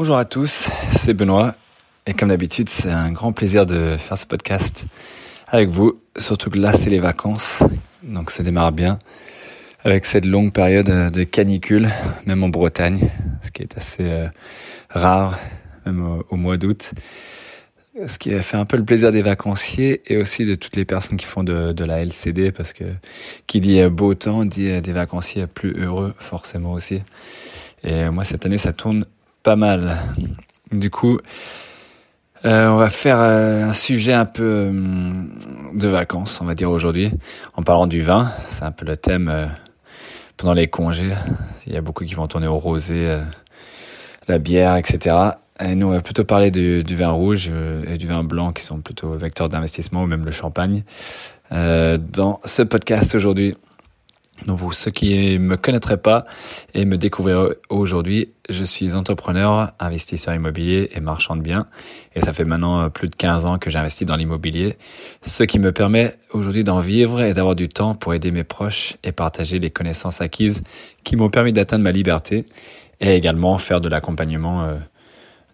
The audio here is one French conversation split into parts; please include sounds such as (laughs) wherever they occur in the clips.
Bonjour à tous, c'est Benoît. Et comme d'habitude, c'est un grand plaisir de faire ce podcast avec vous. Surtout que là, c'est les vacances. Donc ça démarre bien. Avec cette longue période de canicule, même en Bretagne, ce qui est assez euh, rare, même au, mois d'août. Ce qui fait un peu le plaisir des vacanciers et aussi de toutes les personnes qui font de, de la LCD parce que qui dit beau temps dit des vacanciers plus heureux forcément aussi. Et moi cette année ça tourne pas mal. Du coup, euh, on va faire euh, un sujet un peu euh, de vacances, on va dire aujourd'hui, en parlant du vin. C'est un peu le thème pendant les congés. Il y a beaucoup qui vont tourner au rosé, la bière, etc. Et nous, on va plutôt parler du vin rouge et du vin blanc, qui sont plutôt vecteurs d'investissement, ou même le champagne, dans ce podcast aujourd'hui. Donc pour ceux qui me connaîtraient pas et me découvriront aujourd'hui, je suis entrepreneur, investisseur immobilier et marchand de biens. Et ça fait maintenant euh, plus de 15 ans que j'investis dans l'immobilier, ce qui me permet aujourd'hui d'en vivre et d'avoir du temps pour aider mes proches et partager les connaissances acquises qui m'ont permis d'atteindre ma liberté et également faire de l'accompagnement euh,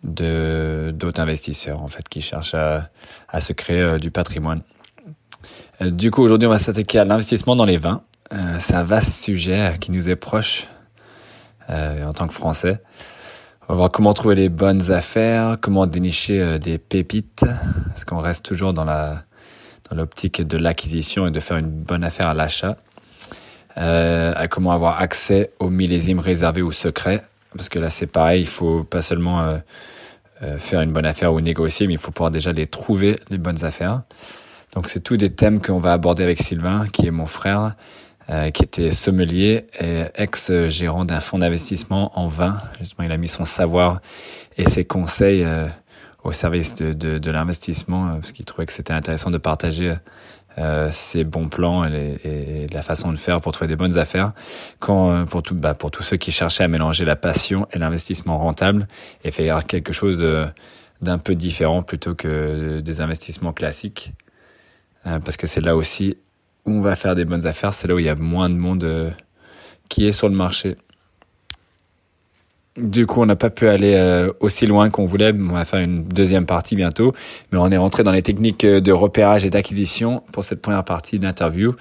de d'autres investisseurs en fait qui cherchent à, à se créer euh, du patrimoine. Du coup, aujourd'hui, on va s'attaquer à l'investissement dans les vins euh, c'est un vaste sujet qui nous est proche euh, en tant que Français. On va voir comment trouver les bonnes affaires, comment dénicher euh, des pépites, parce qu'on reste toujours dans la dans l'optique de l'acquisition et de faire une bonne affaire à l'achat? Euh, à comment avoir accès aux millésimes réservés ou secrets, parce que là c'est pareil, il faut pas seulement euh, faire une bonne affaire ou négocier, mais il faut pouvoir déjà les trouver les bonnes affaires. Donc c'est tous des thèmes qu'on va aborder avec Sylvain, qui est mon frère, euh, qui était sommelier et ex-gérant d'un fonds d'investissement en vin. Justement, il a mis son savoir et ses conseils euh, au service de, de, de l'investissement euh, parce qu'il trouvait que c'était intéressant de partager ses bons plans et, et, la façon de faire pour trouver des bonnes affaires. Quand pour tout, bah, pour tous ceux qui cherchaient à mélanger la passion et l'investissement rentable et faire quelque chose d'un peu différent plutôt que des investissements classiques, parce que c'est là aussi où on va faire des bonnes affaires, c'est là où il y a moins de monde euh, qui est sur le marché. Du coup, on n'a pas pu aller euh, aussi loin qu'on voulait. On va faire une deuxième partie bientôt, mais on est rentré dans les techniques euh, de repérage et d'acquisition pour cette première partie d'interview.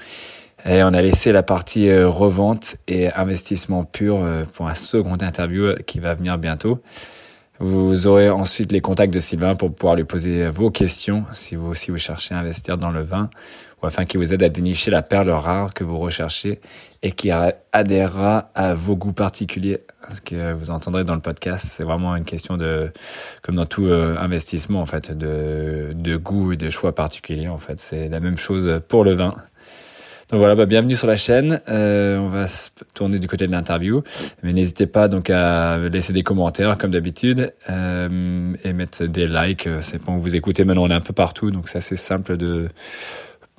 Et on a laissé la partie revente et investissement pur pour un second interview qui va venir bientôt. Vous aurez ensuite les contacts de Sylvain pour pouvoir lui poser vos questions si vous aussi vous cherchez à investir dans le vin ou afin qu'il vous aide à dénicher la perle rare que vous recherchez et qui adhérera à vos goûts particuliers. Ce que vous entendrez dans le podcast, c'est vraiment une question de, comme dans tout euh, investissement en fait, de, de goût et de choix particuliers en fait. C'est la même chose pour le vin. Donc voilà, bah, bienvenue sur la chaîne. Euh, on va se tourner du côté de l'interview, mais n'hésitez pas donc à laisser des commentaires comme d'habitude euh, et mettre des likes. C'est pour vous écoutez maintenant, on est un peu partout, donc c'est assez simple de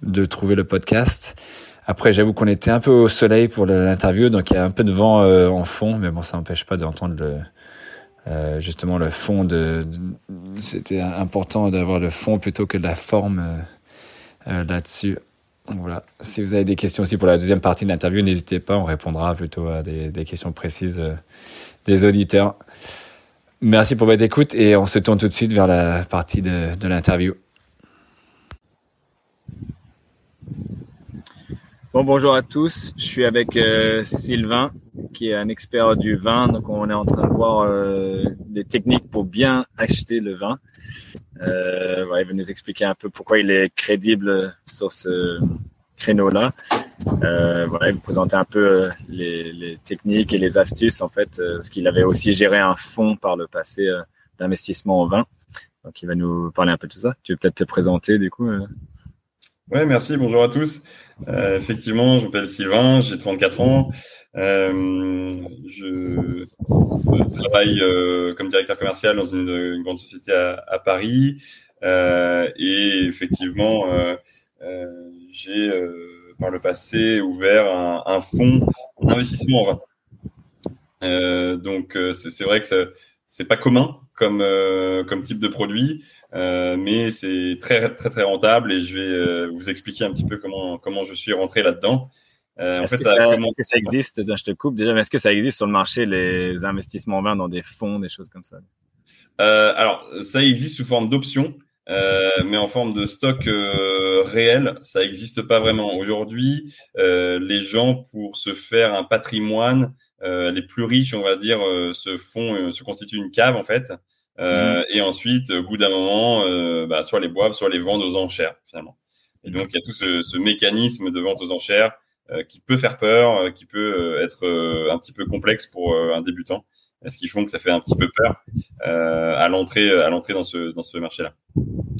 de trouver le podcast. Après, j'avoue qu'on était un peu au soleil pour l'interview, donc il y a un peu de vent euh, en fond, mais bon, ça n'empêche pas d'entendre euh, justement le fond de. C'était important d'avoir le fond plutôt que la forme euh, là-dessus. Voilà. Si vous avez des questions aussi pour la deuxième partie de l'interview, n'hésitez pas, on répondra plutôt à des, questions précises des auditeurs. Merci pour votre écoute et on se tourne tout de suite vers la partie de, de l'interview. Bon, bonjour à tous. Je suis avec euh, Sylvain, qui est un expert du vin. Donc, on est en train de voir euh, des techniques pour bien acheter le vin. Euh, il va nous expliquer un peu pourquoi il est crédible sur ce créneau-là. Euh, voilà, il va vous présenter un peu euh, les, les, techniques et les astuces, en fait, euh, parce qu'il avait aussi géré un fonds par le passé d'investissement en vin. Donc, il va nous parler un peu de tout ça. Tu veux peut-être te présenter, du coup Ouais, merci. Bonjour à tous. Euh, effectivement, je m'appelle Sylvain, j'ai 34 ans. Euh, je travaille euh, comme directeur commercial dans une, une grande société à, à Paris. Euh, et effectivement, euh, euh, j'ai par le passé ouvert un, un fonds d'investissement en vin. donc, c'est vrai que c'est pas commun comme euh, comme type de produit, euh, mais c'est très très très rentable et je vais euh, vous expliquer un petit peu comment comment je suis rentré là-dedans. Que est-ce que ça existe? Je te coupe déjà, mais est-ce que ça existe sur le marché les investissements en vin dans des fonds, des choses comme ça? Alors, ça existe sous forme d'option. Euh, mais en forme de stock euh, réel, ça n'existe pas vraiment. Aujourd'hui, euh, les gens, pour se faire un patrimoine, les plus riches, on va dire, se font, se constituent une cave en fait, mmh. et ensuite, au bout d'un moment, bah, soit les boivent, soit les vendent aux enchères finalement. Et donc, il y a tout ce, ce mécanisme de vente aux enchères qui peut faire peur, qui peut être un petit peu complexe pour un débutant ce qui font que ça fait un petit peu peur euh, à l'entrée à l'entrée dans ce dans ce marché là.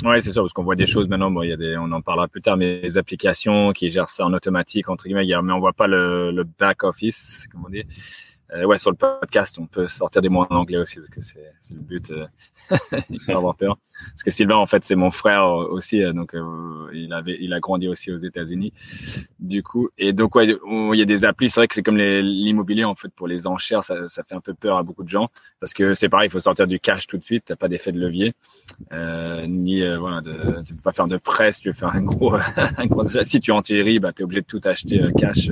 Ouais, c'est ça parce qu'on voit des choses maintenant. Bon, il y a des, on en parlera plus tard, mais les applications qui gèrent ça en automatique entre guillemets, mais on voit pas le, le back office, comment on dit? Euh, ouais, sur le podcast, on peut sortir des mots en anglais aussi parce que c'est le but. Euh, (laughs) il faut avoir peur. Parce que Sylvain, en fait, c'est mon frère aussi, euh, donc euh, il avait, il a grandi aussi aux États-Unis. Du coup, et donc ouais, il y a des applis. C'est vrai que c'est comme l'immobilier en fait pour les enchères, ça, ça, fait un peu peur à beaucoup de gens parce que c'est pareil, il faut sortir du cash tout de suite. T'as pas d'effet de levier, ni voilà, de, tu peux pas faire de presse. Tu veux faire un gros, (laughs) un gros si tu enterris, bah t'es obligé de tout acheter cash,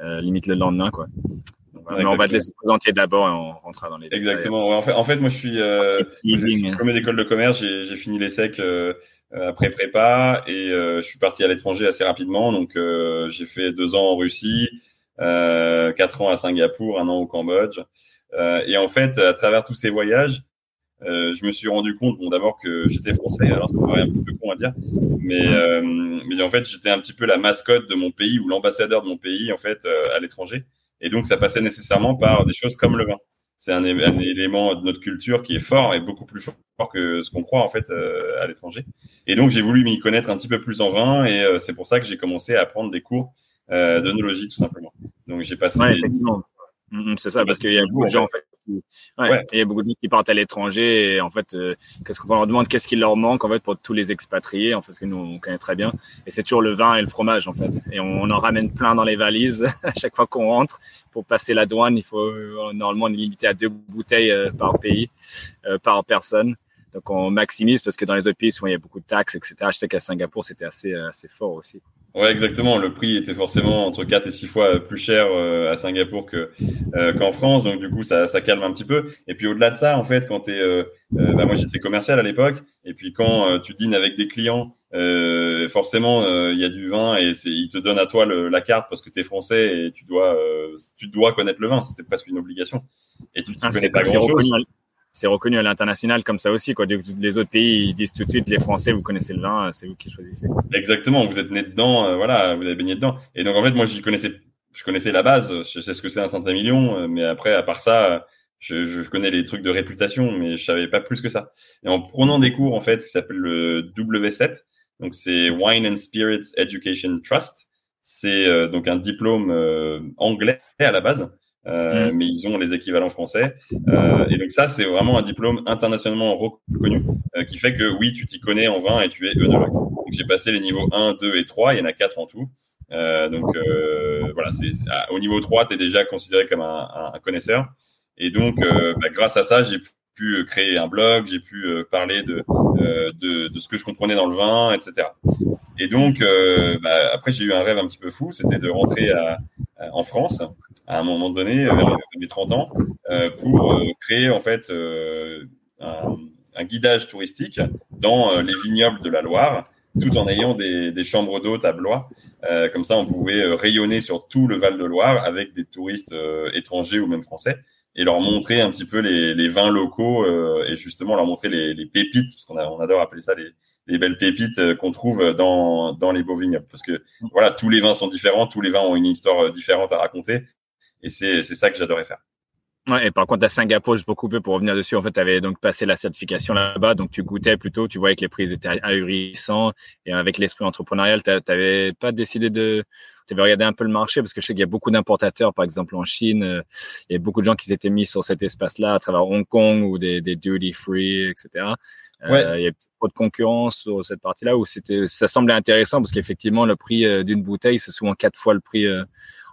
limite le lendemain quoi on va te laisser présenter d'abord et on rentrera dans les détails. Exactement. en, fait, en fait, moi, je suis euh, (laughs) comme d'école de commerce. J'ai fini l'ESSEC euh, après prépa et euh, je suis parti à l'étranger assez rapidement. Donc, euh, j'ai fait deux ans en Russie, euh, quatre ans à Singapour, un an au Cambodge. Euh, et en fait, à travers tous ces voyages, je me suis rendu compte, bon, d'abord que j'étais français. Alors, ça paraît un petit peu con à dire, mais mais en fait, j'étais un petit peu la mascotte de mon pays ou l'ambassadeur de mon pays en fait à l'étranger. Et donc, ça passait nécessairement par des choses comme le vin. C'est un, élément de notre culture qui est fort et beaucoup plus fort que ce qu'on croit en fait euh, à l'étranger. Et donc, j'ai voulu m'y connaître un petit peu plus en vin et euh, c'est pour ça que j'ai commencé à prendre des cours euh, d'œnologie tout simplement. Donc, j'ai passé. Ouais, Mm, mm, c'est ça, parce qu'il y a beaucoup de gens en fait Ouais. il y a beaucoup de gens qui partent à l'étranger et en fait, euh, qu'est-ce qu'on leur demande, qu'est-ce qu'il leur manque en fait pour tous les expatriés, en fait, ce que nous on connaît très bien. Et c'est toujours le vin et le fromage en fait. Et on, en ramène plein dans les valises (laughs) à chaque fois qu'on rentre. Pour passer la douane, il faut euh, normalement limiter à deux bouteilles euh, par pays, par personne. Donc on maximise parce que dans les autres pays, souvent il y a beaucoup de taxes, etc. Je sais qu'à Singapour c'était assez assez fort aussi. Ouais, exactement. Le prix était forcément entre 4 et 6 fois plus cher euh, à Singapour que euh, qu'en France, donc du coup ça, ça calme un petit peu. Et puis au-delà de ça, en fait, quand t'es, euh, euh bah, moi j'étais commercial à l'époque, et puis quand tu dînes avec des clients, forcément il y a du vin et ils te donnent à toi le, la carte parce que t'es français et tu dois tu dois connaître le vin. C'était presque une obligation. Et tu t'y ah, connais pas grand chose c'est reconnu à l'international comme ça aussi. Quoi. Les autres pays disent tout de suite les Français, vous connaissez le vin, c'est vous qui choisissez. Exactement, vous êtes né dedans, euh, voilà, vous avez baigné dedans. Et donc en fait, moi, j'y connaissais, je connaissais la base, je sais ce que c'est un Saint-Émilion, euh, mais après, à part ça, je, je, connais les trucs de réputation, mais je savais pas plus que ça. Et en prenant des cours en fait, qui s'appelle le W7, donc c'est Wine and Spirits Education Trust. C'est euh, donc un diplôme anglais à la base euh, mm. mais ils ont les équivalents français. Euh, et donc ça, c'est vraiment un diplôme internationalement reconnu euh, qui fait que oui, tu t'y connais en vin et tu es œnologue. Donc j'ai passé les niveaux 1, 2 et 3, il y en a 4 en tout. Euh, donc voilà, c'est au niveau 3, tu es déjà considéré comme un, un, connaisseur. Et donc bah, grâce à ça, j'ai pu créer un blog, j'ai pu parler de, de, de, ce que je comprenais dans le vin, etc. Et donc, bah, après, j'ai eu un rêve un petit peu fou, c'était de rentrer à, en France à un moment donné, euh, vers mes 30 ans, euh, pour euh, créer en fait un, un, guidage touristique dans les vignobles de la Loire, tout en ayant des, des chambres d'hôtes à Blois. Euh, comme ça, on pouvait rayonner sur tout le Val de Loire avec des touristes étrangers ou même français et leur montrer un petit peu les, les vins locaux et justement leur montrer les, les pépites, parce qu'on on adore appeler ça les, les belles pépites qu'on trouve dans, dans les beaux vignobles. Parce que voilà, tous les vins sont différents, tous les vins ont une histoire différente à raconter. Et c'est ça que j'adorais faire. Ouais, et par contre, à Singapour, juste pour couper, pour revenir dessus, en fait, tu avais donc passé la certification là-bas, donc tu goûtais plutôt, tu voyais que les prix étaient ahurissants, et avec l'esprit entrepreneurial, tu n'avais pas décidé de... Tu avais regardé un peu le marché, parce que je sais qu'il y a beaucoup d'importateurs, par exemple en Chine, euh, il y a beaucoup de gens qui s'étaient mis sur cet espace-là à travers Hong Kong ou des, des duty-free, etc. Euh, ouais. il y a trop de concurrence sur cette partie-là, où c'était, ça semblait intéressant, parce qu'effectivement, le prix euh, d'une bouteille, c'est souvent quatre fois le prix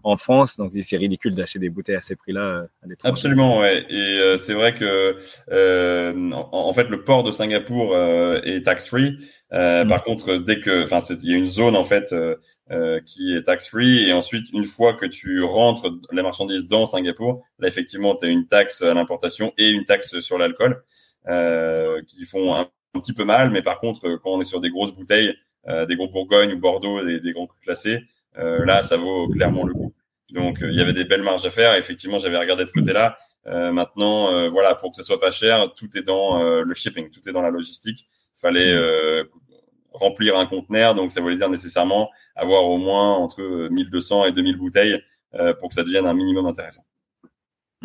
en France. Donc c'est ridicule d'acheter des bouteilles à ces prix-là euh, à l'étranger. Absolument, ouais. Et euh, c'est vrai que euh, en, fait le port de Singapour est tax-free. Mm. Par contre, dès que, enfin, il y a une zone en fait qui est tax-free et ensuite une fois que tu rentres les marchandises dans Singapour, là effectivement tu as une taxe à l'importation et une taxe sur l'alcool. qui font un, petit peu mal, mais par contre, quand on est sur des grosses bouteilles, des gros Bourgogne ou Bordeaux, des, des grands classés, là, ça vaut clairement le coup. Donc, il y avait des belles marges à faire. Effectivement, j'avais regardé de ce côté-là. maintenant, voilà, pour que ce soit pas cher, tout est dans le shipping, tout est dans la logistique. Il fallait remplir un conteneur, donc ça voulait dire nécessairement avoir au moins entre 1200 et 2000 bouteilles euh, pour que ça devienne un minimum intéressant.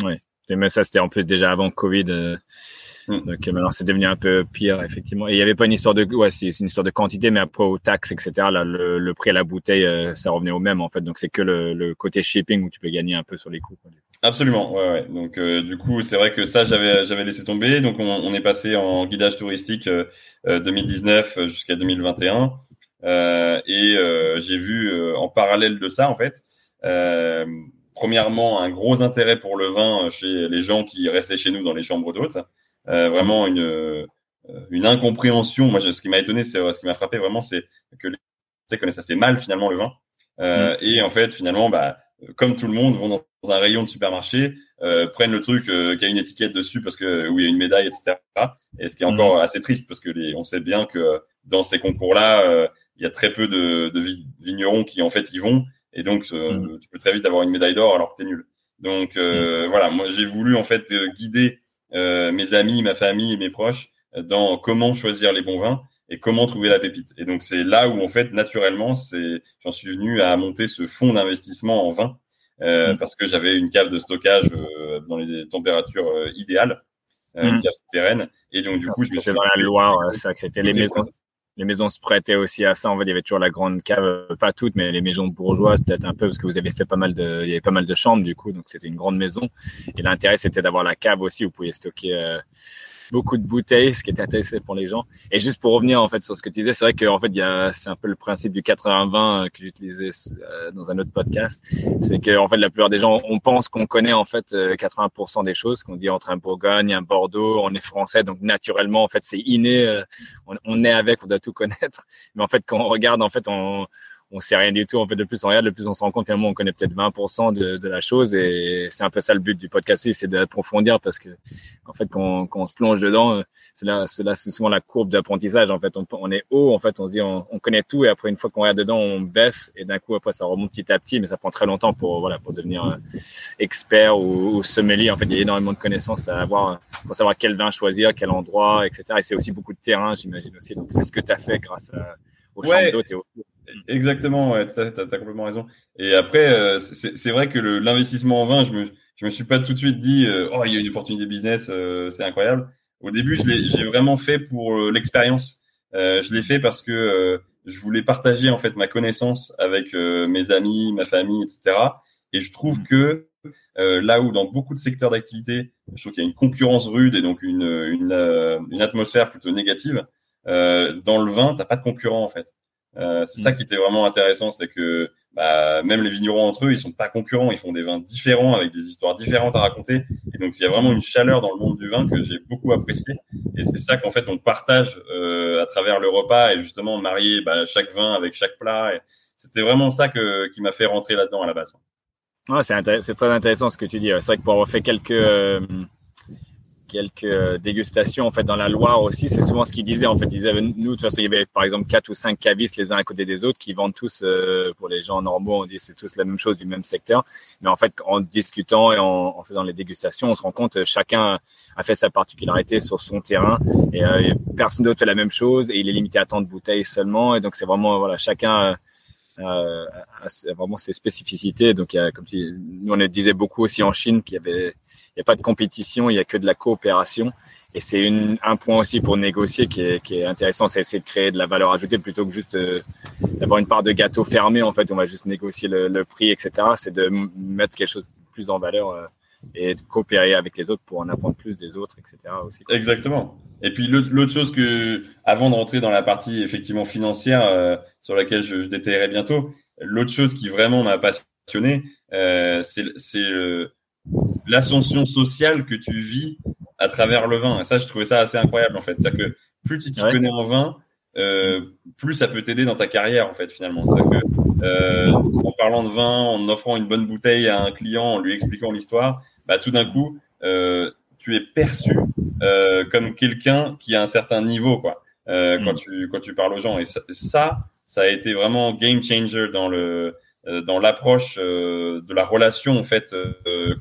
Oui, mais ça c'était en plus déjà avant Covid. Euh, mm. Donc maintenant c'est devenu un peu pire effectivement. Et il n'y avait pas une histoire de, ouais, c'est une histoire de quantité, mais après aux taxes etc. Là, le, prix à la bouteille, euh, ça revenait au même en fait. Donc c'est que le, côté shipping où tu peux gagner un peu sur les coûts. Absolument, ouais, ouais. Donc du coup, c'est vrai que ça, j'avais j'avais laissé tomber. Donc on, est passé en guidage touristique 2019 jusqu'à 2021, et j'ai vu en parallèle de ça, en fait, premièrement un gros intérêt pour le vin chez les gens qui restaient chez nous dans les chambres d'hôtes, vraiment une une incompréhension. Moi, ce qui m'a étonné, c'est ce qui m'a frappé vraiment, c'est que les Français connaissent assez mal finalement le vin. Euh, Et en fait, finalement, bah, comme tout le monde, vont dans un rayon de supermarché, euh, prennent le truc euh, qui a une étiquette dessus parce que où il y a une médaille, etc. Et ce qui est encore assez triste parce que les, on sait bien que dans ces concours-là, euh, il y a très peu de, de, vignerons qui en fait y vont, et donc euh, tu peux très vite avoir une médaille d'or alors que t'es nul. Donc voilà, moi j'ai voulu en fait guider mes amis, ma famille et mes proches dans comment choisir les bons vins et comment trouver la pépite. Et donc c'est là où en fait naturellement c'est j'en suis venu à monter ce fonds d'investissement en vin euh, mm. parce que j'avais une cave de stockage euh, dans les températures euh, idéales, une mm. cave souterraine et donc du coup je me suis dans la Loire, c'est c'était les maisons les maisons se prêtaient aussi à ça. En fait, il y avait toujours la grande cave, pas toutes, mais les maisons bourgeoises, peut-être un peu, parce que vous avez fait pas mal de, il y avait pas mal de chambres, du coup, donc c'était une grande maison. Et l'intérêt, c'était d'avoir la cave aussi, où vous pouviez stocker beaucoup de bouteilles, ce qui était intéressant pour les gens. Et juste pour revenir en fait sur ce que tu disais, c'est vrai qu'en fait, il y a, c'est un peu le principe du 80-20 euh, que j'utilisais euh, dans un autre podcast. C'est que en fait, la plupart des gens, on pense qu'on connaît en fait 80% euh, des choses, qu'on dit entre un Bourgogne, un Bordeaux, on est français, donc naturellement en fait, c'est inné, on, on est avec, on doit tout connaître. Mais en fait, quand on regarde, en fait, on on sait rien du tout. En fait, de plus on regarde, de plus on se rend compte finalement on connaît peut-être 20% de, de, la chose et c'est un peu ça le but du podcast, c'est d'approfondir parce que en fait quand, quand on se plonge dedans, c'est là, c'est là, c'est souvent la courbe d'apprentissage. En fait, on, on, est haut, en fait, on se dit on, on, connaît tout et après une fois qu'on regarde dedans, on baisse et d'un coup après ça remonte petit à petit, mais ça prend très longtemps pour voilà pour devenir euh, expert ou, ou sommelier. En fait, il y a énormément de connaissances à avoir pour savoir quel vin choisir, quel endroit, etc. Et c'est aussi beaucoup de terrain, j'imagine aussi. Donc c'est ce que tu as fait grâce à, au ouais. champ et au Exactement, ouais, tu as, complètement raison. Et après, euh, c'est vrai que l'investissement en vin, je me, je me suis pas tout de suite dit, euh, oh, il y a une opportunité business, euh, c'est incroyable. Au début, je l'ai vraiment fait pour l'expérience. je l'ai fait parce que je voulais partager en fait ma connaissance avec mes amis, ma famille, etc. Et je trouve mmh. que là où dans beaucoup de secteurs d'activité, je trouve qu'il y a une concurrence rude et donc une, une, une atmosphère plutôt négative, dans le vin, t'as pas de concurrent en fait. Euh, c'est ça mm. qui était vraiment intéressant, c'est que bah, même les vignerons entre eux, ils sont pas concurrents, ils font des vins différents avec des histoires différentes à raconter. Et donc il y a vraiment une chaleur dans le monde du vin que j'ai beaucoup apprécié. Et c'est ça qu'en fait on partage euh, à travers le repas et justement marier bah, chaque vin avec chaque plat. C'était vraiment ça que, qui m'a fait rentrer là-dedans à la base. Ouais, c'est très intéressant ce que tu dis. C'est vrai que pour avoir fait quelques euh, quelques euh, dégustations en fait dans la Loire aussi. C'est souvent ce qu'ils disaient en fait. Ils disaient nous de toute façon il y avait par exemple quatre ou cinq cavistes les uns à côté des autres qui vendent tous euh, pour les gens normaux on dit c'est tous la même chose du même secteur. Mais en fait en discutant et en, faisant les dégustations on se rend compte euh, chacun a fait sa particularité sur son terrain et personne d'autre fait la même chose et il est limité à tant de bouteilles seulement et donc c'est vraiment voilà chacun a vraiment ses spécificités. Donc, il y a, comme tu, nous, on disait beaucoup aussi en Chine qu'il y avait n'y a pas de compétition, il n'y a que de la coopération. Et c'est un point aussi pour négocier qui est, intéressant, c'est essayer de créer de la valeur ajoutée plutôt que juste euh, d'avoir une part de gâteau fermé. En fait, on va juste négocier le, prix, etc. C'est de mettre quelque chose de plus en valeur euh, et de coopérer avec les autres pour en apprendre plus des autres, etc. Exactement. Et puis l'autre chose que, avant de rentrer dans la partie effectivement financière euh, sur laquelle je, je détaillerai bientôt, l'autre chose qui vraiment m'a passionné, c'est l'ascension sociale que tu vis à travers le vin. Et ça, je trouvais ça assez incroyable en fait. C'est-à-dire que plus tu t'y connais en vin, euh, plus ça peut t'aider dans ta carrière en fait finalement. C'est-à-dire que euh, en parlant de vin, en offrant une bonne bouteille à un client, en lui expliquant l'histoire, bah tout d'un coup, euh, tu es perçu comme quelqu'un qui a un certain niveau, quoi. Quand mm. tu quand tu parles aux gens et ça, ça, a été vraiment game changer dans le dans l'approche de la relation en fait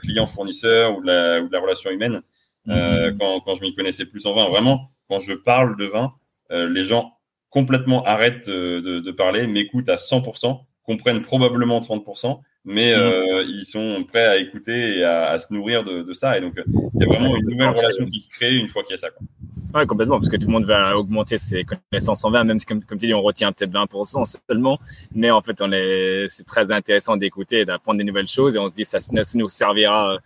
client fournisseur ou de la, ou de la relation humaine mm. quand, quand je m'y connaissais plus en vin vraiment quand je parle de vin les gens complètement arrêtent de, de parler m'écoutent à 100% comprennent probablement 30%, mais euh, ils sont prêts à écouter et à, se nourrir de, ça. Et donc, euh, il y a vraiment une nouvelle relation qui se crée une fois qu'il y a ça. Quoi. Ouais, complètement, parce que tout le monde va augmenter ses connaissances en vin, même si, comme, comme tu dis, on retient peut-être 20% seulement, mais en fait, on est, c'est très intéressant d'écouter et d'apprendre des nouvelles choses, et on se dit, ça, ça nous servira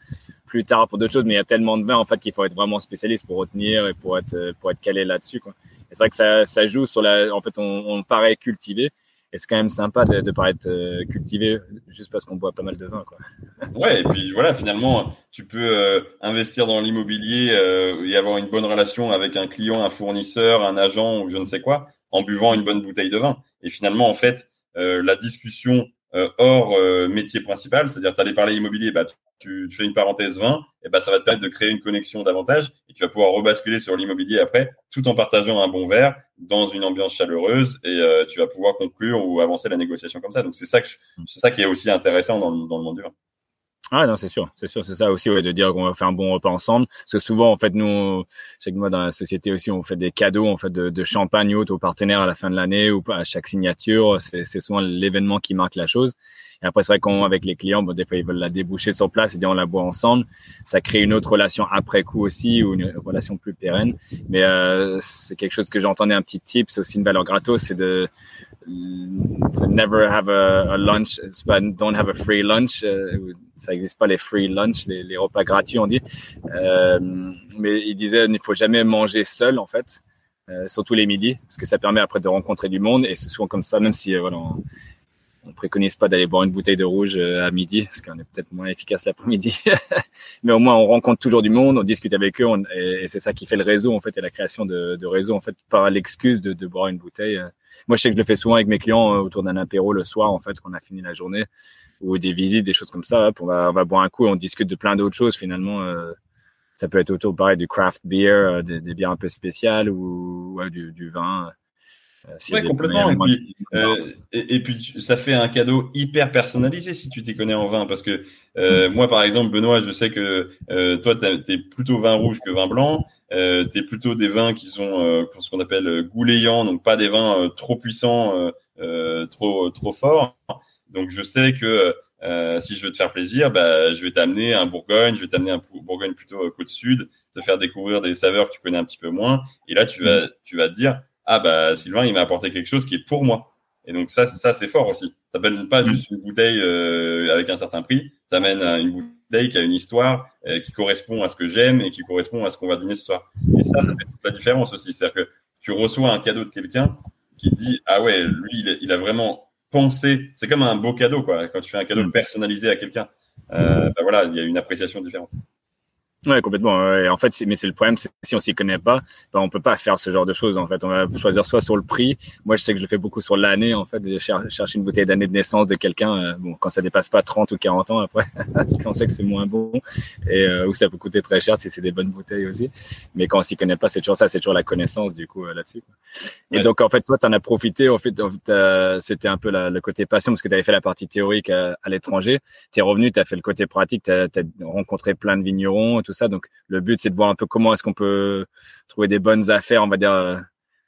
plus tard pour d'autres choses, mais il y a tellement de vins, en fait, qu'il faut être vraiment spécialiste pour retenir et pour être, pour être calé là-dessus, quoi. Et c'est vrai que ça, ça joue sur la, en fait, on, on paraît cultivé, et c'est quand même sympa de, de paraître euh, cultivé juste parce qu'on boit pas mal de vin. Quoi. (laughs) Ouais, et puis voilà, finalement, tu peux euh, investir dans l'immobilier euh, et avoir une bonne relation avec un client, un fournisseur, un agent ou je ne sais quoi, en buvant une bonne bouteille de vin. Et finalement, en fait, la discussion euh, hors euh, métier principal, c'est-à-dire tu allais parler immobilier, bah, tu, fais une parenthèse 20, et bah, ça va te permettre de créer une connexion davantage et tu vas pouvoir rebasculer sur l'immobilier après, tout en partageant un bon verre dans une ambiance chaleureuse et euh, tu vas pouvoir conclure ou avancer la négociation comme ça. Donc c'est ça ça qui est aussi intéressant dans, dans le monde du vin. Ah non, c'est sûr, c'est sûr, c'est ça aussi, ouais, de dire qu'on va faire un bon repas ensemble. Parce que souvent, en fait, nous, c'est que moi dans la société aussi, on fait des cadeaux, en fait, de, de champagne aux partenaires à la fin de l'année ou à chaque signature. C'est souvent l'événement qui marque la chose. Et après, c'est vrai qu'on avec les clients, bon, des fois ils veulent la déboucher sur place et dire on la boit ensemble. Ça crée une autre relation après coup aussi ou une relation plus pérenne. Mais euh, c'est quelque chose que j'entendais un petit tip, c'est aussi une valeur gratos, c'est de never have a, a lunch, don't have a free lunch. Euh, ça n'existe pas les free lunch, les, repas gratuits, on dit. Euh, mais il disait, il ne faut jamais manger seul, en fait, euh, surtout les midis, parce que ça permet après de rencontrer du monde. Et c'est souvent comme ça, même si euh, voilà, on, on préconise pas d'aller boire une bouteille de rouge euh, à midi, parce qu'on est peut-être moins efficace l'après-midi. (laughs) mais au moins, on rencontre toujours du monde, on discute avec eux, et, c'est ça qui fait le réseau, en fait, et la création de, de réseau, en fait, par l'excuse de, de boire une bouteille. Moi, je sais que je le fais souvent avec mes clients autour d'un apéro le soir, en fait, quand on a fini la journée ou des visites, des choses comme ça. on, va, on va boire un coup et on discute de plein d'autres choses finalement. Euh, ça peut être autour pareil du craft beer, euh, des, des, bières un peu spéciales ou du, du, vin. Euh, complètement. Et puis, euh, et, puis, ça fait un cadeau hyper personnalisé si tu t'y connais en vin. Parce que euh, mm. moi, par exemple, Benoît, je sais que euh, toi, tu es plutôt vin rouge que vin blanc. Euh, tu es plutôt des vins qui sont ce qu'on appelle goulayants, donc pas des vins trop puissants, trop, trop forts. Donc, je sais que euh, si je veux te faire plaisir, bah, je vais t'amener un Bourgogne, je vais t'amener un Bourgogne plutôt euh, côte sud, te faire découvrir des saveurs que tu connais un petit peu moins. Et là, tu vas, tu vas te dire, ah bah Sylvain, il m'a apporté quelque chose qui est pour moi. Et donc ça, ça c'est fort aussi. T'appelles pas juste une bouteille euh, avec un certain prix, t'amènes une bouteille qui a une histoire, qui correspond à ce que j'aime et qui correspond à ce qu'on va dîner ce soir. Et ça, ça fait toute la différence aussi. C'est-à-dire que tu reçois un cadeau de quelqu'un qui dit, ah ouais, lui, il, il a vraiment penser. C'est comme un beau cadeau, quoi. Quand tu fais un cadeau mm. personnalisé à quelqu'un, euh, bah voilà, il y a une appréciation différente. Ouais, complètement. Et en fait, mais c'est le problème, si on s'y connaît pas, ben on peut pas faire ce genre de choses. En fait, on va choisir soit sur le prix. Moi, je sais que je le fais beaucoup sur l'année. En fait, de chercher une bouteille d'année de naissance de quelqu'un. Euh, bon, quand ça dépasse pas 30 ou 40 ans après, (laughs) parce qu'on sait que c'est moins bon et euh, ou ça peut coûter très cher si c'est des bonnes bouteilles aussi. Mais quand on s'y connaît pas, c'est toujours ça. C'est toujours la connaissance du coup euh, là-dessus. Et donc, en fait, toi, en as profité. En fait, c'était un peu la, le côté passion parce que tu avais fait la partie théorique à, l'étranger. Tu es revenu, tu as fait le côté pratique. Tu as, rencontré plein de vignerons tout ça. Donc le but c'est de voir un peu comment est-ce qu'on peut trouver des bonnes affaires, on va dire euh,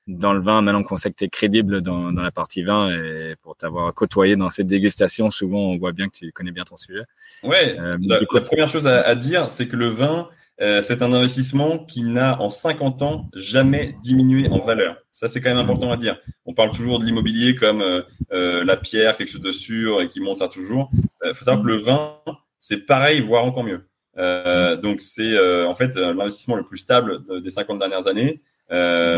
dans le vin maintenant qu'on sait que tu es crédible dans, dans, la partie vin et pour t'avoir côtoyé dans cette dégustation, souvent on voit bien que tu connais bien ton sujet. Ouais, euh, la, première chose à, dire, c'est que le vin, euh, c'est un investissement qui n'a en 50 ans jamais diminué en valeur. Ça, c'est quand même important à dire. On parle toujours de l'immobilier comme la pierre, quelque chose de sûr et qui monte toujours. Il faut savoir que le vin, c'est pareil, voire encore mieux. Euh, donc c'est euh, en fait euh, l'investissement le plus stable des 50 dernières années.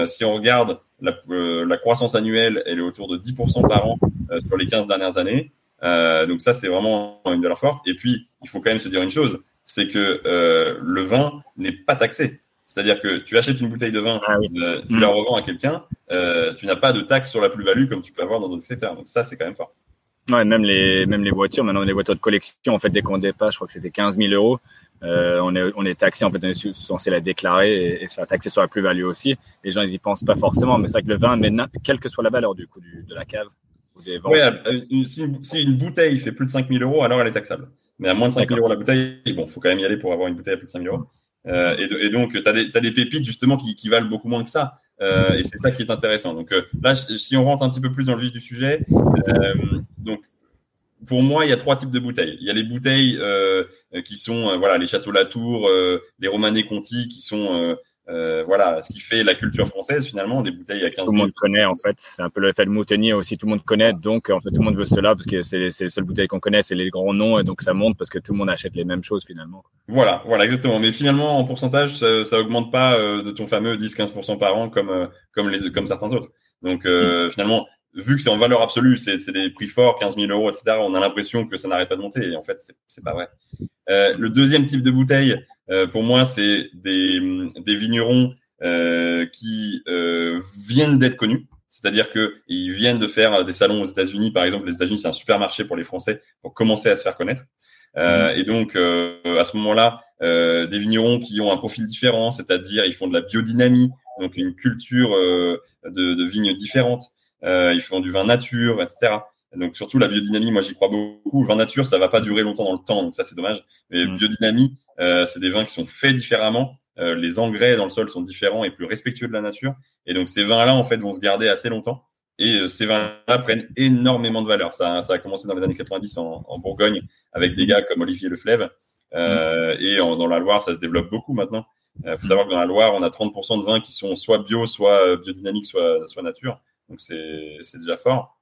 si on regarde la, la, croissance annuelle, elle est autour de 10% par an sur les 15 dernières années. donc ça c'est vraiment une valeur forte. Et puis il faut quand même se dire une chose, c'est que le vin n'est pas taxé. C'est-à-dire que tu achètes une bouteille de vin, ah tu la mm. revends à quelqu'un, tu n'as pas de taxe sur la plus-value comme tu peux avoir dans d'autres secteurs. Donc ça, c'est quand même fort. Ouais, même les, même les voitures, maintenant les voitures de collection, en fait, dès qu'on dépasse, je crois que c'était 15 000 euros, euh, on, est, on est taxé, en fait, on est censé la déclarer et, se faire taxer sur la plus-value aussi. Les gens, ils y pensent pas forcément, mais c'est vrai que le vin, mais quelle que soit la valeur du coup de la cave ou des ventes. Euh, si, une bouteille fait plus de 5000 euros, alors elle est taxable. Mais à moins de 5000 euros la bouteille, bon, faut quand même y aller pour avoir une bouteille à plus de 5000 euros. Euh, et, donc, tu as, des pépites justement qui, qui, valent beaucoup moins que ça. Euh, et c'est ça qui est intéressant. Donc euh, là, si on rentre un petit peu plus dans le vif du sujet, euh, donc pour moi, il y a trois types de bouteilles. Il y a les bouteilles euh, qui sont voilà les châteaux Latour, les Romanée Conti, qui sont euh, voilà, ce qui fait la culture française finalement, des bouteilles à 15 Tout le monde connaît en fait, c'est un peu le fait moutonnier aussi, tout le monde connaît, donc en fait tout le monde veut cela parce que c'est les seules bouteilles qu'on connaît, c'est les grands noms et donc ça monte parce que tout le monde achète les mêmes choses finalement. Voilà, voilà exactement. Mais finalement en pourcentage, ça, ça augmente pas euh, de ton fameux 10-15% par an comme euh, comme les comme certains autres. Donc finalement, vu que c'est en valeur absolue, c'est des prix forts, 15 000 euros, etc. On a l'impression que ça n'arrête pas de monter et en fait c'est pas vrai. le deuxième type de bouteille, pour moi, c'est des, des vignerons euh, qui euh, viennent d'être connus. C'est-à-dire qu'ils viennent de faire des salons aux États-Unis, par exemple. Les États-Unis, c'est un supermarché pour les Français pour commencer à se faire connaître. Euh, mmh. et donc, euh, à ce moment-là, euh, des vignerons qui ont un profil différent, c'est-à-dire ils font de la biodynamie, donc une culture de, de, vignes différentes. Ils font du vin nature, etc. Donc surtout la biodynamie, moi j'y crois beaucoup. Vin nature, ça va pas durer longtemps dans le temps, donc ça c'est dommage. Mais mmh. biodynamie, c'est des vins qui sont faits différemment euh, les engrais dans le sol sont différents et plus respectueux de la nature. Et donc ces vins-là, en fait, vont se garder assez longtemps. Et euh, ces vins-là prennent énormément de valeur. Ça, ça, a commencé dans les années 90 en, en Bourgogne avec des gars comme Olivier Leflève. Euh, et dans la Loire, ça se développe beaucoup maintenant. Il faut savoir que dans la Loire, on a 30% de vins qui sont soit bio, soit biodynamiques, soit, soit nature. Donc c'est déjà fort.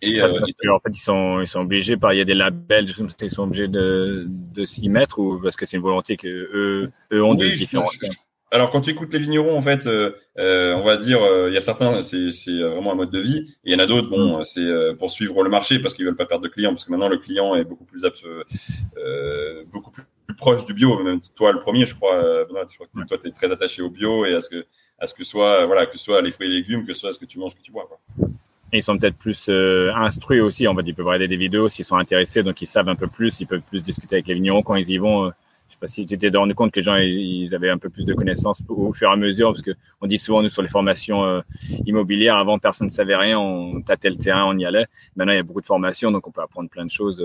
Et euh, en fait, ils sont, ils sont obligés par, il y a des labels, ils sont obligés de, de s'y mettre ou parce que c'est une volonté que eux, eux ont de différencier. Alors, quand tu écoutes les vignerons, en fait, euh, euh on va dire, euh, il y a certains, c'est vraiment un mode de vie. Et il y en a d'autres, bon, mm. c'est pour suivre le marché parce qu'ils veulent pas perdre de clients, parce que maintenant le client est beaucoup plus, euh, beaucoup plus, proche du bio. Même toi, le premier, je crois, Benoît, je crois que toi, tu es très attaché au bio et à ce que, à ce que soit, voilà, que ce soit les fruits et légumes, que ce soit ce que tu manges, que tu bois. Quoi ils sont peut-être plus euh, instruits aussi. On va ils peuvent regarder des vidéos s'ils sont intéressés, donc ils savent un peu plus, ils peuvent plus discuter avec les vignerons quand ils y vont. Euh, je sais pas si tu t'es rendu compte que les gens ils, avaient un peu plus de connaissances au fur et à mesure, parce que on dit souvent nous sur les formations euh, immobilières, avant personne ne savait rien, on tâtait le terrain, on y allait. Maintenant il y a beaucoup de formations, donc on peut apprendre plein de choses.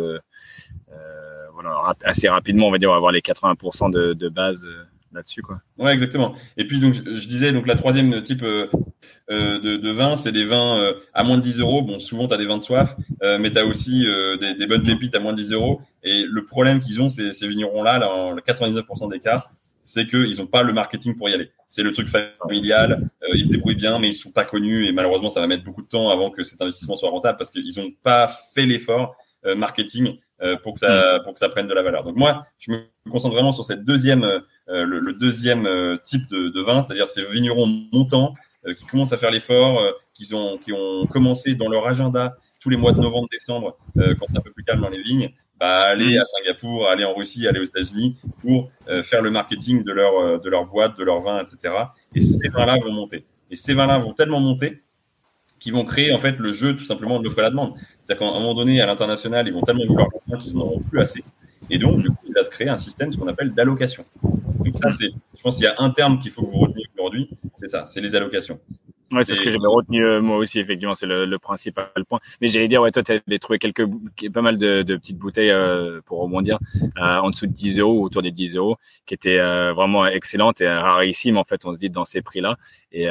voilà, assez rapidement, on va dire, on va avoir les 80% de, de base là-dessus. Quoi. Ouais, exactement. Et puis, donc, je, disais, donc la troisième type euh, euh, de, vin, c'est des vins euh, à moins de 10 euros. Bon, souvent, tu as des vins de soif, mais tu as aussi des, bonnes pépites à moins de 10 euros. Et le problème qu'ils ont, ces, ces vignerons-là, là, en 99% des cas, c'est qu'ils n'ont pas le marketing pour y aller. C'est le truc familial, ils se débrouillent bien, mais ils sont pas connus et malheureusement, ça va mettre beaucoup de temps avant que cet investissement soit rentable parce qu'ils n'ont pas fait l'effort marketing pour que ça pour que ça prenne de la valeur. Donc moi, je me concentre vraiment sur cette deuxième euh, le, deuxième euh, type de, de vin, c'est-à-dire ces vignerons montants euh, qui commencent à faire l'effort, qui, ont, qui ont commencé dans leur agenda tous les mois de novembre, décembre, quand c'est un peu plus calme dans les vignes, bah, aller à Singapour, aller en Russie, aller aux États-Unis pour faire le marketing de leur, de leur boîte, de leur vin, etc. Et ces vins-là vont monter. Et ces vins-là vont tellement monter qu'ils vont créer en fait le jeu tout simplement de l'offre et la demande. C'est-à-dire qu'à un moment donné, à l'international, ils vont tellement vouloir qu'ils n'en auront plus assez. Et donc, du coup, il va se créer un système, ce qu'on appelle d'allocation. Donc ça, c'est, je pense qu'il y a un terme qu'il faut que vous reteniez aujourd'hui, c'est ça, c'est les allocations. Ouais, c'est ce que j'avais retenu euh, moi aussi, effectivement, c'est le, le, principal point. Mais j'allais dire, ouais, toi, tu avais trouvé quelques, pas mal de, de petites bouteilles euh, pour rebondir euh, en dessous de 10 euros, autour des 10 euros, qui étaient vraiment excellentes et rarissimes, en fait, on se dit, dans ces prix-là. Et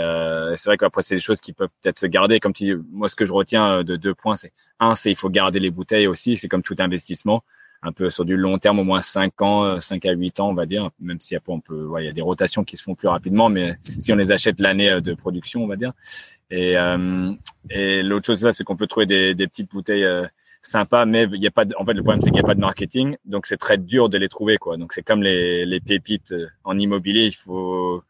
c'est vrai qu'après, c'est des choses qui peuvent peut-être se garder. Comme tu dis, moi, ce que je retiens de deux points, c'est un, c'est il faut garder les bouteilles aussi, c'est comme tout investissement un peu sur du long terme, au moins 5 ans, 5 euh, à 8 ans, on va dire, même si après on peut, il y a des rotations qui se font plus rapidement, mais si on les achète l'année euh, de production, on va dire. Et, euh, et l'autre chose là, c'est qu'on peut trouver des, des petites bouteilles sympas, mais il y a pas de, en fait, le problème, c'est qu'il n'y a pas de marketing, donc c'est très dur de les trouver, quoi. Donc c'est comme les, les pépites en immobilier, il faut,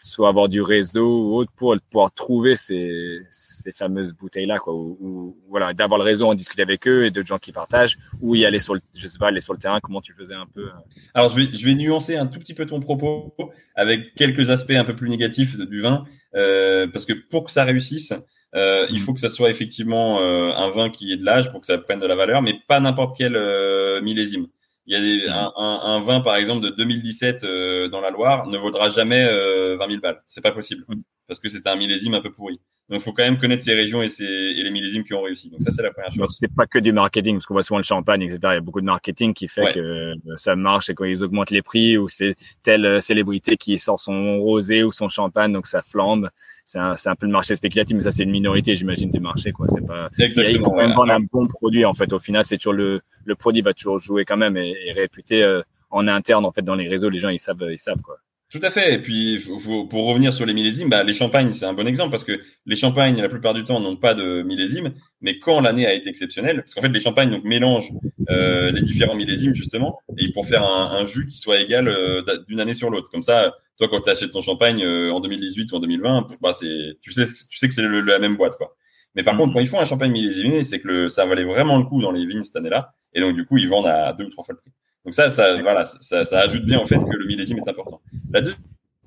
soit avoir du réseau ou autre pour pouvoir trouver ces, ces fameuses bouteilles là quoi ou, voilà d'avoir le réseau en discuter avec eux et d'autres gens qui partagent ou y aller sur le je sais pas aller sur le terrain comment tu faisais un peu euh? alors je vais je vais nuancer un tout petit peu ton propos avec quelques aspects un peu plus négatifs du vin euh, parce que pour que ça réussisse euh, il mm. faut que ça soit effectivement euh, un vin qui est de l'âge pour que ça prenne de la valeur mais pas n'importe quel millésime Il y a des, un, un, vin, par exemple, de 2017 dans la Loire ne vaudra jamais 20 000 balles. C'est pas possible parce que c'est un millésime un peu pourri. Donc, il faut quand même connaître ces régions et, ces, et les millésimes qui ont réussi. Donc, ça, c'est la première chose. C'est pas que du marketing, parce qu'on voit souvent le champagne, etc. Il y a beaucoup de marketing qui fait que euh, ça marche et quand ils augmentent les prix ou c'est telle euh, célébrité qui sort son rosé ou son champagne, donc ça flambe. C'est un, un, peu le marché spéculatif, mais ça, c'est une minorité, j'imagine, du marché, quoi. C'est pas, Exactement, il faut même vendre un bon produit, en fait. Au final, c'est toujours le, le produit va toujours jouer quand même et, et réputé euh, en interne, en fait, dans les réseaux. Les gens, ils savent, ils savent, quoi. Tout à fait. Et puis, faut, pour revenir sur les millésimes, bah, les champagnes, c'est un bon exemple parce que les champagnes, la plupart du temps, n'ont pas de millésime. Mais quand l'année a été exceptionnelle, parce qu'en fait, les champagnes donc, mélangent euh, les différents millésimes, justement, et pour faire un, un jus qui soit égal euh, d'une année sur l'autre. Comme ça, toi, quand tu achètes ton champagne euh, en 2018 ou en 2020, bah, c'est, tu, sais, tu sais que c'est la même boîte. quoi. Mais par mmh. contre, quand ils font un champagne millésimé, c'est que le, ça valait vraiment le coup dans les vignes cette année-là. Et donc, du coup, ils vendent à deux ou trois fois le prix. Donc ça, ça, voilà, ça, ça, ajoute bien en fait que le millésime est important. La deuxième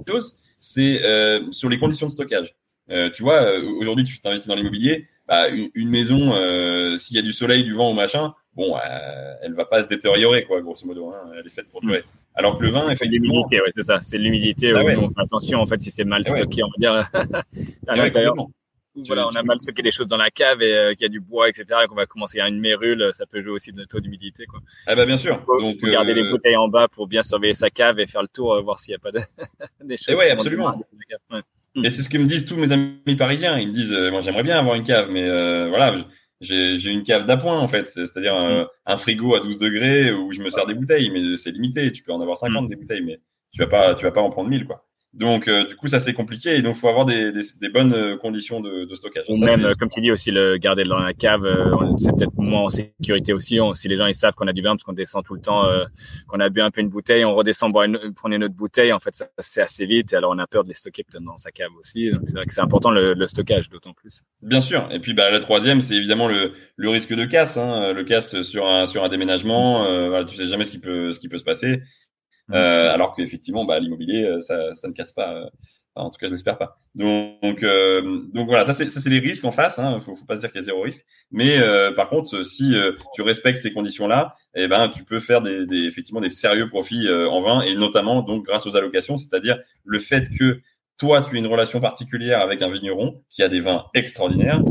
chose, c'est euh, sur les conditions de stockage. Euh, tu vois, euh, aujourd'hui, tu t'investis dans l'immobilier, bah, une, une, maison, euh, s'il y a du soleil, du vent ou machin, bon, euh, elle va pas se détériorer, quoi, grosso modo. Hein, elle est faite pour durer. Alors que le vin, effectivement, l'humidité, ouais, c'est ça. C'est l'humidité. Ah ouais. on fait attention, en fait, si c'est mal stocké, on va dire (laughs) à l'intérieur voilà, on a mal stocké des choses dans la cave et euh, qu'il y a du bois, etc., et qu'on va commencer à une mérule, ça peut jouer aussi de taux d'humidité, quoi. Ah bah bien sûr. Donc faut garder les euh, bouteilles en bas pour bien surveiller sa cave et faire le tour, euh, voir s'il n'y a pas de... (laughs) des choses. Oui, absolument. Ouais. Et c'est ce que me disent tous mes amis parisiens. Ils me disent, moi j'aimerais bien avoir une cave, mais voilà, j'ai une cave d'appoint en fait, c'est-à-dire un, un, frigo à 12 degrés où je me sers des bouteilles, mais c'est limité. Tu peux en avoir 50 mm. des bouteilles, mais tu vas pas, tu vas pas en prendre 1000 quoi. Donc, euh, du coup, ça c'est compliqué et donc faut avoir des, des, des bonnes euh, conditions de, de stockage. Ou même, comme tu dis aussi, le garder dans la cave, euh, c'est peut-être moins en sécurité aussi. On, si les gens ils savent qu'on a du vin parce qu'on descend tout le temps, euh, qu'on a bu un peu une bouteille, on redescend boire une, prendre une autre bouteille. En fait, ça c'est assez vite. Et alors, on a peur de les stocker peut-être dans sa cave aussi. Donc, c'est vrai que c'est important le, le stockage, d'autant plus. Bien sûr. Et puis, bah, la troisième, c'est évidemment le, le risque de casse. Hein. Le casse sur un sur un déménagement. Euh, voilà, tu sais jamais ce qui peut ce qui peut se passer. Euh, alors qu'effectivement, bah, l'immobilier, euh, ça, ça ne casse pas. Euh, en tout cas, je l'espère pas. Donc, euh, donc voilà, ça c'est ça c'est les risques en face. Hein, faut, faut pas se dire qu'il y a zéro risque. Mais euh, par contre, si euh, tu respectes ces conditions-là, eh ben tu peux faire des, des effectivement des sérieux profits en vin et notamment donc grâce aux allocations, c'est-à-dire le fait que toi, tu as une relation particulière avec un vigneron qui a des vins extraordinaires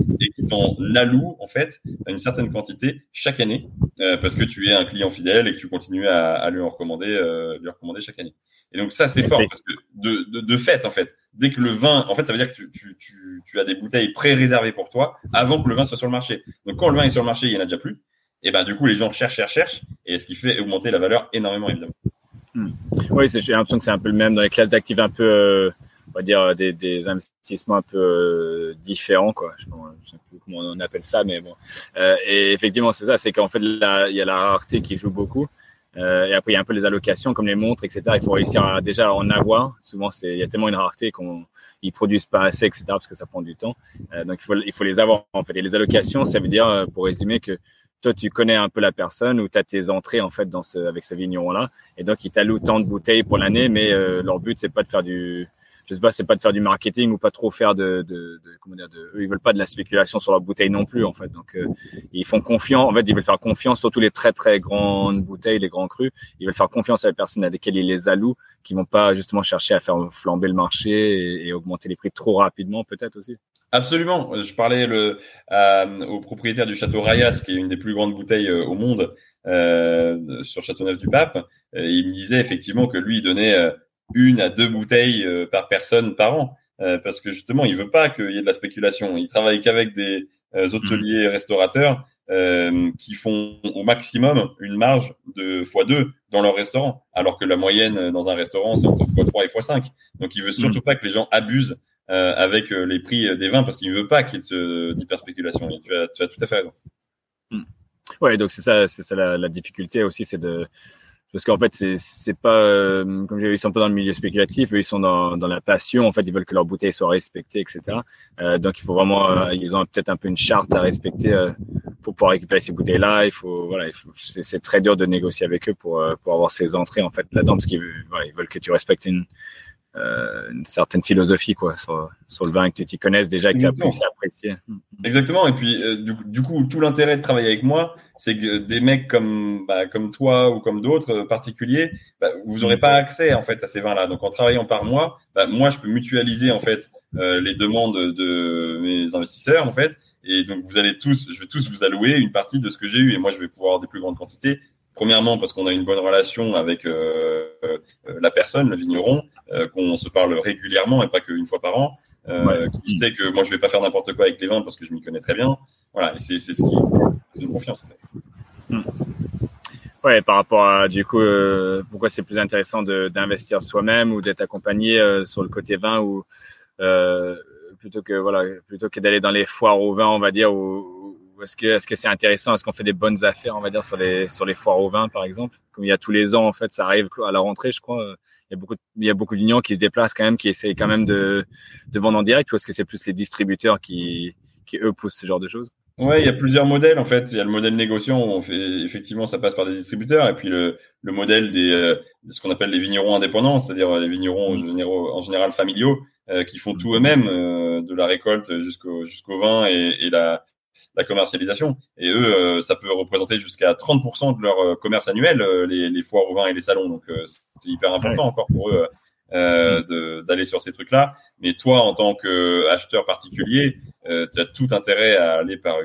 qui t'en alloue en fait une certaine quantité chaque année euh, parce que tu es un client fidèle et que tu continues à, à lui en recommander, euh, lui recommander chaque année. Et donc ça, c'est fort parce que de, de, de, fait, en fait, dès que le vin, en fait, ça veut dire que tu, tu, tu, tu as des bouteilles pré-réservées pour toi avant que le vin soit sur le marché. Donc quand le vin est sur le marché, il y en a déjà plus. Et ben du coup, les gens cherchent, cherchent, cherchent, et ce qui fait augmenter la valeur énormément évidemment. Hmm. Oui, j'ai l'impression que c'est un peu le même dans les classes d'actifs un peu. On va dire des, investissements un peu euh, différents quoi. Je sais plus comment on appelle ça mais bon. Euh, et effectivement c'est ça c'est qu'en fait il y a la rareté qui joue beaucoup. Euh, et après il y a un peu les allocations comme les montres etc il faut réussir à déjà en avoir. Souvent c'est il y a tellement une rareté qu'on ils produisent pas assez etc parce que ça prend du temps. Donc il faut il faut les avoir en fait. Et les allocations ça veut dire pour résumer que toi, tu connais un peu la personne ou tu as tes entrées en fait avec ce vigneron-là. Et donc, ils t'allouent tant de bouteilles pour l'année, mais leur but, c'est pas de faire du, je sais pas, c'est pas de faire du marketing ou pas trop faire de, de, de comment dire, de, eux, ils veulent pas de la spéculation sur leur bouteille non plus, en fait. Donc, euh, ils font confiance, en fait, ils veulent faire confiance, surtout les très, très grandes bouteilles, les grands crus. Ils veulent faire confiance à les personnes à lesquelles ils les allouent, qui vont pas justement chercher à faire flamber le marché et, et augmenter les prix trop rapidement, peut-être aussi. Absolument. Je parlais le, euh, au propriétaire du château Rayas, qui est une des plus grandes bouteilles euh, au monde, euh, sur Châteauneuf-du-Pape. il me disait effectivement que lui, il donnait une à deux bouteilles euh, par personne par an. Euh, parce que justement, il veut pas qu'il y ait de la spéculation. Il travaille qu'avec des euh, hôteliers restaurateurs qui font au maximum une marge de x2 dans leur restaurant, alors que la moyenne dans un restaurant, c'est entre x3 et x5. Donc, il veut surtout pas que les gens abusent avec les prix des vins parce qu'il ne veut pas qu'il y ait d'hyperspéculation. Tu as, tu as tout à fait raison. Ouais, donc c'est ça, c'est ça la, la difficulté aussi, c'est de parce qu'en fait c'est c'est pas euh, comme ils sont pas dans le milieu spéculatif. Eux ils sont dans dans la passion. En fait ils veulent que leur bouteille soit respectée etc euh, donc il faut vraiment euh, ils ont peut-être un peu une charte à respecter euh, pour pouvoir récupérer ces bouteilles là il faut voilà c'est très dur de négocier avec eux pour euh, pour avoir ces entrées en fait là-dedans. Parce qu'ils voilà, ils veulent que tu respectes une euh, une certaine philosophie quoi sur, sur le vin que tu connaisses déjà que tu as pu apprécier. Exactement. Et puis euh, du, du, coup, tout l'intérêt de travailler avec moi, c'est que des mecs comme bah, comme toi ou comme d'autres euh, particuliers, bah, vous n'aurez pas accès en fait à ces vins-là. Donc en travaillant par moi, bah, moi je peux mutualiser en fait euh, les demandes de mes investisseurs en fait, et donc vous allez tous, je vais tous vous allouer une partie de ce que j'ai eu, et moi je vais pouvoir avoir des plus grandes quantités Premièrement, parce qu'on a une bonne relation avec euh, euh, la personne, le vigneron, euh, qu'on se parle régulièrement et pas qu'une fois par an. Euh, qui sait que moi je vais pas faire n'importe quoi avec les vins parce que je m'y connais très bien. Voilà, c'est ce qui c'est une confiance en fait. Hmm. Ouais, par rapport à du coup, euh, pourquoi c'est plus intéressant d'investir soi-même ou d'être accompagné euh, sur le côté vin ou plutôt que voilà plutôt que d'aller dans les foires au vin, on va dire, ou est-ce que est-ce que c'est intéressant? Est-ce qu'on fait des bonnes affaires, on va dire, sur les sur les foires au vin, par exemple? Comme il y a tous les ans, en fait, ça arrive à la rentrée, je crois. Il y a beaucoup de, il y a beaucoup de vignerons qui se déplacent quand même, qui essayent quand même de de vendre en direct. Ou est-ce que c'est plus les distributeurs qui qui eux poussent ce genre de choses? Ouais, il y a plusieurs modèles en fait. Il y a le modèle négociant où on fait effectivement ça passe par des distributeurs et puis le, le modèle des euh, de ce qu'on appelle les vignerons indépendants, c'est-à-dire les vignerons en général familiaux euh, qui font tout eux-mêmes euh, de la récolte jusqu'au jusqu'au vin et, et la la commercialisation. Et eux, euh, ça peut représenter jusqu'à 30% de leur euh, commerce annuel, euh, les, les, foires au vin et les salons. Donc, c'est hyper important encore pour eux euh, d'aller sur ces trucs-là. Mais toi, en tant qu'acheteur particulier, euh, tu as tout intérêt à aller par,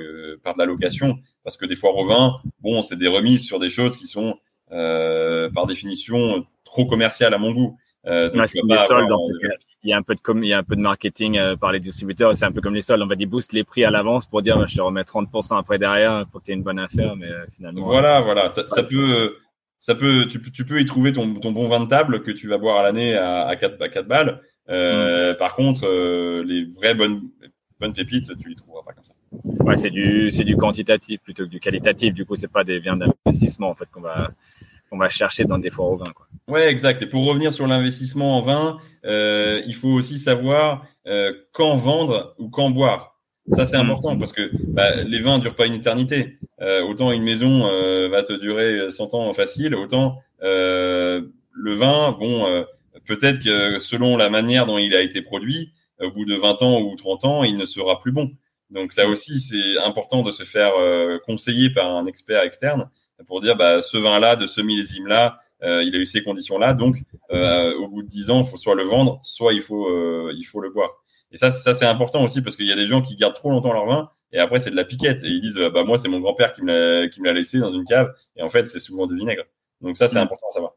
par de la location. Parce que des foires au vin, bon, c'est des remises sur des choses qui sont, par définition, trop commerciales à mon goût. Euh, donc, il y a un peu de com il y a un peu de marketing euh, par les distributeurs. C'est un peu comme les soldes. On va dire boost les prix à l'avance pour dire je te remets 30% après derrière pour que tu aies une bonne affaire. Mais euh, finalement. Voilà, voilà. Ça, ça, peut, ça peut, tu, tu peux y trouver ton, ton bon vin de table que tu vas boire à l'année à, à 4, à 4 balles. Euh, mm. Par contre, euh, les vraies bonnes, bonnes pépites, tu les trouveras pas comme ça. Ouais, c'est du, c'est du quantitatif plutôt que du qualitatif. Du coup, c'est pas des viandes d'investissement en fait qu'on va, qu'on va chercher dans des foires au vin. Quoi. Ouais, exact. Et pour revenir sur l'investissement en vin, euh, il faut aussi savoir euh, quand vendre ou quand boire. Ça, c'est important parce que bah, les vins durent pas une éternité. Euh, autant une maison va te durer 100 ans facile, autant le vin, bon, peut-être que selon la manière dont il a été produit, au bout de 20 ans ou 30 ans, il ne sera plus bon. Donc ça aussi, c'est important de se faire conseiller par un expert externe pour dire bah, ce vin-là, de ce millésime-là, euh, il a eu ces conditions-là, donc euh, au bout de 10 ans, il faut soit le vendre, soit il faut, euh, il faut le boire. Et ça, ça c'est important aussi parce qu'il y a des gens qui gardent trop longtemps leur vin et après c'est de la piquette et ils disent bah moi c'est mon grand-père qui me l'a qui me l'a laissé dans une cave et en fait c'est souvent du vinaigre. Donc ça c'est mm. important à savoir.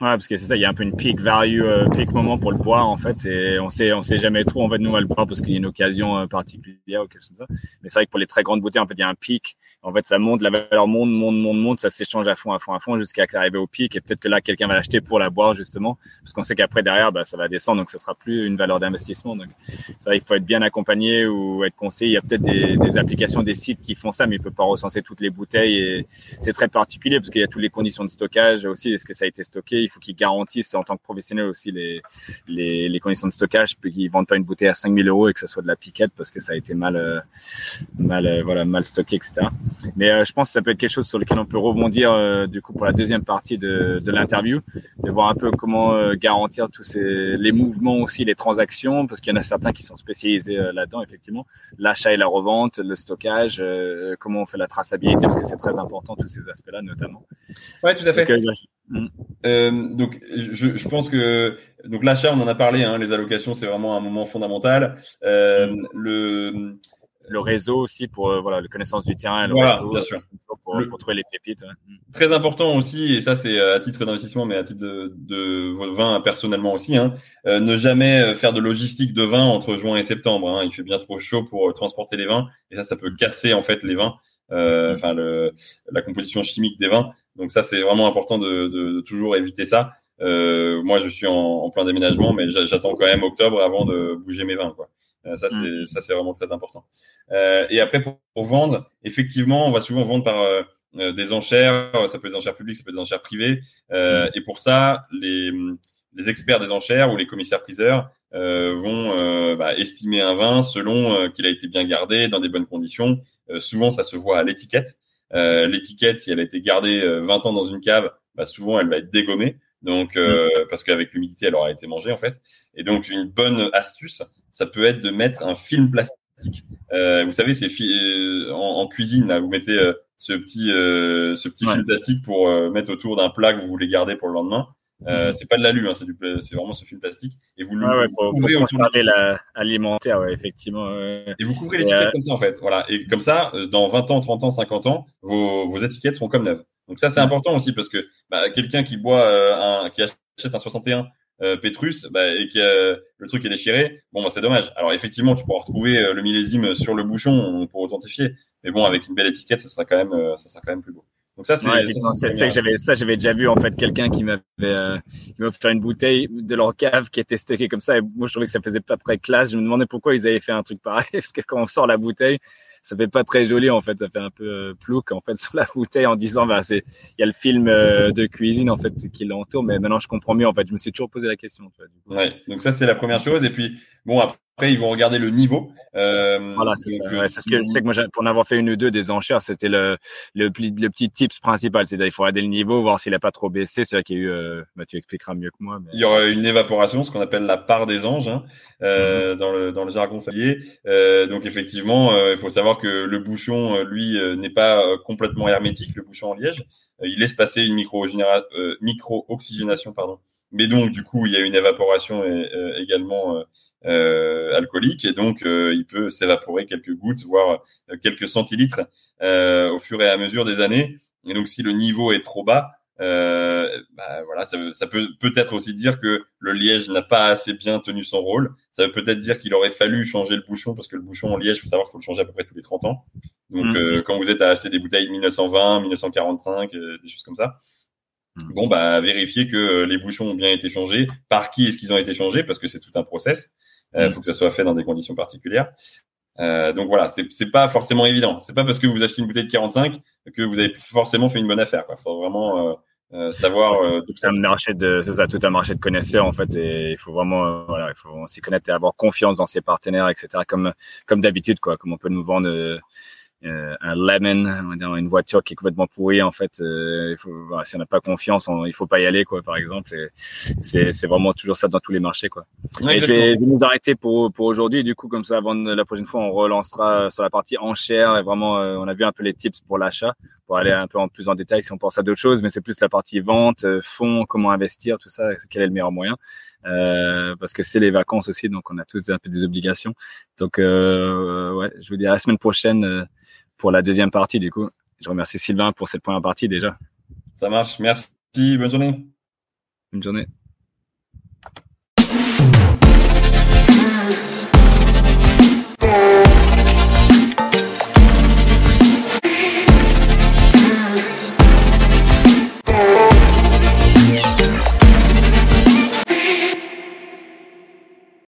Ouais, parce que c'est ça, il y a un peu une peak value, euh, peak moment pour le boire en fait, et on sait, on sait jamais trop en fait nous on le boire parce qu'il y a une occasion euh, particulière ou quelque chose comme ça. Mais c'est vrai que pour les très grandes bouteilles en fait il y a un pic, en fait ça monte, la valeur monte, monte, monte, monte, ça s'échange à fond, à fond, à fond jusqu'à arriver au pic et peut-être que là quelqu'un va l'acheter pour la boire justement, parce qu'on sait qu'après derrière bah ça va descendre donc ça sera plus une valeur d'investissement. Donc ça il faut être bien accompagné ou être conseillé. Il y a peut-être des, des, applications, des sites qui font ça, mais il peut pas recenser toutes les bouteilles et c'est très particulier parce qu'il y a toutes les conditions de stockage aussi. Est-ce que ça a été stocké faut qu'ils garantissent en tant que professionnel aussi les, les, les conditions de stockage, puis qu'ils vendent pas une bouteille à 5000 euros et que ça soit de la piquette parce que ça a été mal, euh, mal, euh, voilà, mal stocké, etc. Mais euh, je pense que ça peut être quelque chose sur lequel on peut rebondir du coup pour la deuxième partie de, de l'interview, de voir un peu comment garantir tous ces, les mouvements aussi, les transactions, parce qu'il y en a certains qui sont spécialisés là-dedans, effectivement, l'achat et la revente, le stockage, comment on fait la traçabilité, parce que c'est très important tous ces aspects-là notamment. Ouais, tout à fait. Euh, donc, je, je, pense que donc l'achat, on en a parlé. Hein, les allocations, c'est vraiment un moment fondamental. Euh, mm. Le le réseau aussi pour euh, voilà la connaissance du terrain, le voilà, bien sûr. Pour, pour, trouver les pépites. Mm. Très important aussi, et ça c'est à titre d'investissement, mais à titre de, de vin personnellement aussi, hein, euh, ne jamais faire de logistique de vin entre juin et septembre. Hein, il fait bien trop chaud pour transporter les vins, et ça, ça peut casser en fait les vins, euh, enfin le la composition chimique des vins. Donc ça, c'est vraiment important de, de, toujours éviter ça. Euh, moi, je suis en, en plein déménagement, mais j'attends quand même octobre avant de bouger mes vins. Quoi. Euh, ça, c'est mm. ça, c'est vraiment très important. Euh, et après, pour, vendre, effectivement, on va souvent vendre par euh, des enchères. Ça peut être des enchères publiques, ça peut être des enchères privées. Euh, mm. Et pour ça, les, les experts des enchères ou les commissaires priseurs vont bah, estimer un vin selon qu'il a été bien gardé, dans des bonnes conditions. souvent, ça se voit à l'étiquette. Euh, l'étiquette, si elle a été gardée 20 euh, ans dans une cave, bah, souvent elle va être dégommée. Donc, euh, mm. parce qu'avec l'humidité, elle aura été mangée en fait. Et donc, une bonne astuce, ça peut être de mettre un film plastique. Euh, vous savez, c'est euh, en, en, cuisine là, vous mettez euh, ce petit ce petit film plastique pour mettre autour d'un plat que vous voulez garder pour le lendemain. Euh, mhm. c'est pas de l'alu, hein, c'est, du, c'est vraiment ce film plastique. Et vous le ouais, pour, couvrez pour l'alimentaire, ouais, effectivement. Et vous couvrez l'étiquette comme ça, en fait. Voilà. Et comme ça, dans 20 ans, 30 ans, 50 ans, vos, vos étiquettes seront comme neuves. Donc ça, c'est mhm. important aussi parce que bah, quelqu'un qui boit un, qui achète un 61 euh, Petrus bah, et que le truc est déchiré, bon, bah, c'est dommage. Alors effectivement, tu pourras retrouver le millésime sur le bouchon pour authentifier. Mais bon, avec une belle étiquette, ça sera quand même, ça sera quand même plus beau. Donc ça, c'est ça, j'avais ça, j'avais déjà vu en fait quelqu'un qui m'avait euh, offert une bouteille de leur cave qui était stockée comme ça. Et moi, je trouvais que ça faisait pas très classe. Je me demandais pourquoi ils avaient fait un truc pareil, (laughs) parce que quand on sort la bouteille, ça fait pas très joli en fait. Ça fait un peu euh, plouc en fait (laughs) sur la bouteille en disant bah c'est il y a le film euh, de cuisine en fait qui l'entoure. Mais maintenant, je comprends mieux en fait. Je me suis toujours posé la question. Ouais. Donc ça, c'est la première chose. Et puis bon après après, ils vont regarder le niveau. Euh, voilà, c'est ça. Ouais, c'est ce que je sais que moi, pour en avoir fait une ou deux des enchères, c'était le, le, le, petit tips principal. C'est-à-dire, il faut regarder le niveau, voir s'il a pas trop baissé. C'est vrai qu'il y a eu, euh, bah, tu expliqueras mieux que moi. Mais... Il y aura une évaporation, ce qu'on appelle la part des anges, hein, euh, mm-hmm. dans, le, dans le jargon familier. Euh, donc, effectivement, euh, il faut savoir que le bouchon, euh, lui, n'est pas complètement hermétique, le bouchon en liège. il laisse passer une micro-oxygénation, micro pardon. Mais donc, du coup, il y a une évaporation également euh, alcoolique et donc euh, il peut s'évaporer quelques gouttes, voire euh, quelques centilitres au fur et à mesure des années. Et donc si le niveau est trop bas, bah, voilà, ça, ça peut peut-être aussi dire que le liège n'a pas assez bien tenu son rôle. Ça veut peut-être dire qu'il aurait fallu changer le bouchon parce que le bouchon en liège, faut savoir, faut le changer à peu près tous les 30 ans. Donc mmh. quand vous êtes à acheter des bouteilles 1920, 1945, des choses comme ça, mmh. bon bah vérifiez que les bouchons ont bien été changés. Par qui est-ce qu'ils ont été changés? Parce que c'est tout un process. Il euh, mm. faut que ça soit fait dans des conditions particulières. Euh, donc voilà, c'est pas forcément évident. C'est pas parce que vous achetez une bouteille de 45 que vous avez forcément fait une bonne affaire. Il faut vraiment euh, euh, savoir. Euh, c'est un marché de, ça, tout un marché de connaisseurs en fait, et il faut vraiment, voilà, il faut s'y connaître et avoir confiance dans ses partenaires, etc. Comme comme d'habitude, quoi. Comme on peut nous vendre euh, un lemon une voiture qui est complètement pourrie en fait euh, il faut, si on n'a pas confiance on, il faut pas y aller quoi par exemple c'est c'est vraiment toujours ça dans tous les marchés quoi. Et je vais, nous arrêter pour pour aujourd'hui du coup comme ça avant la prochaine fois on relancera sur la partie enchère et vraiment euh, on a vu un peu les tips pour l'achat pour aller un peu en plus en détail si on pense à d'autres choses mais c'est plus la partie vente fonds comment investir tout ça quel est le meilleur moyen euh, parce que c'est les vacances aussi, donc on a tous un peu des obligations. Donc, euh, ouais, je vous dis à la semaine prochaine pour la deuxième partie, du coup. Je remercie Sylvain pour cette première partie déjà. Ça marche. Merci. Bonne journée. Bonne journée.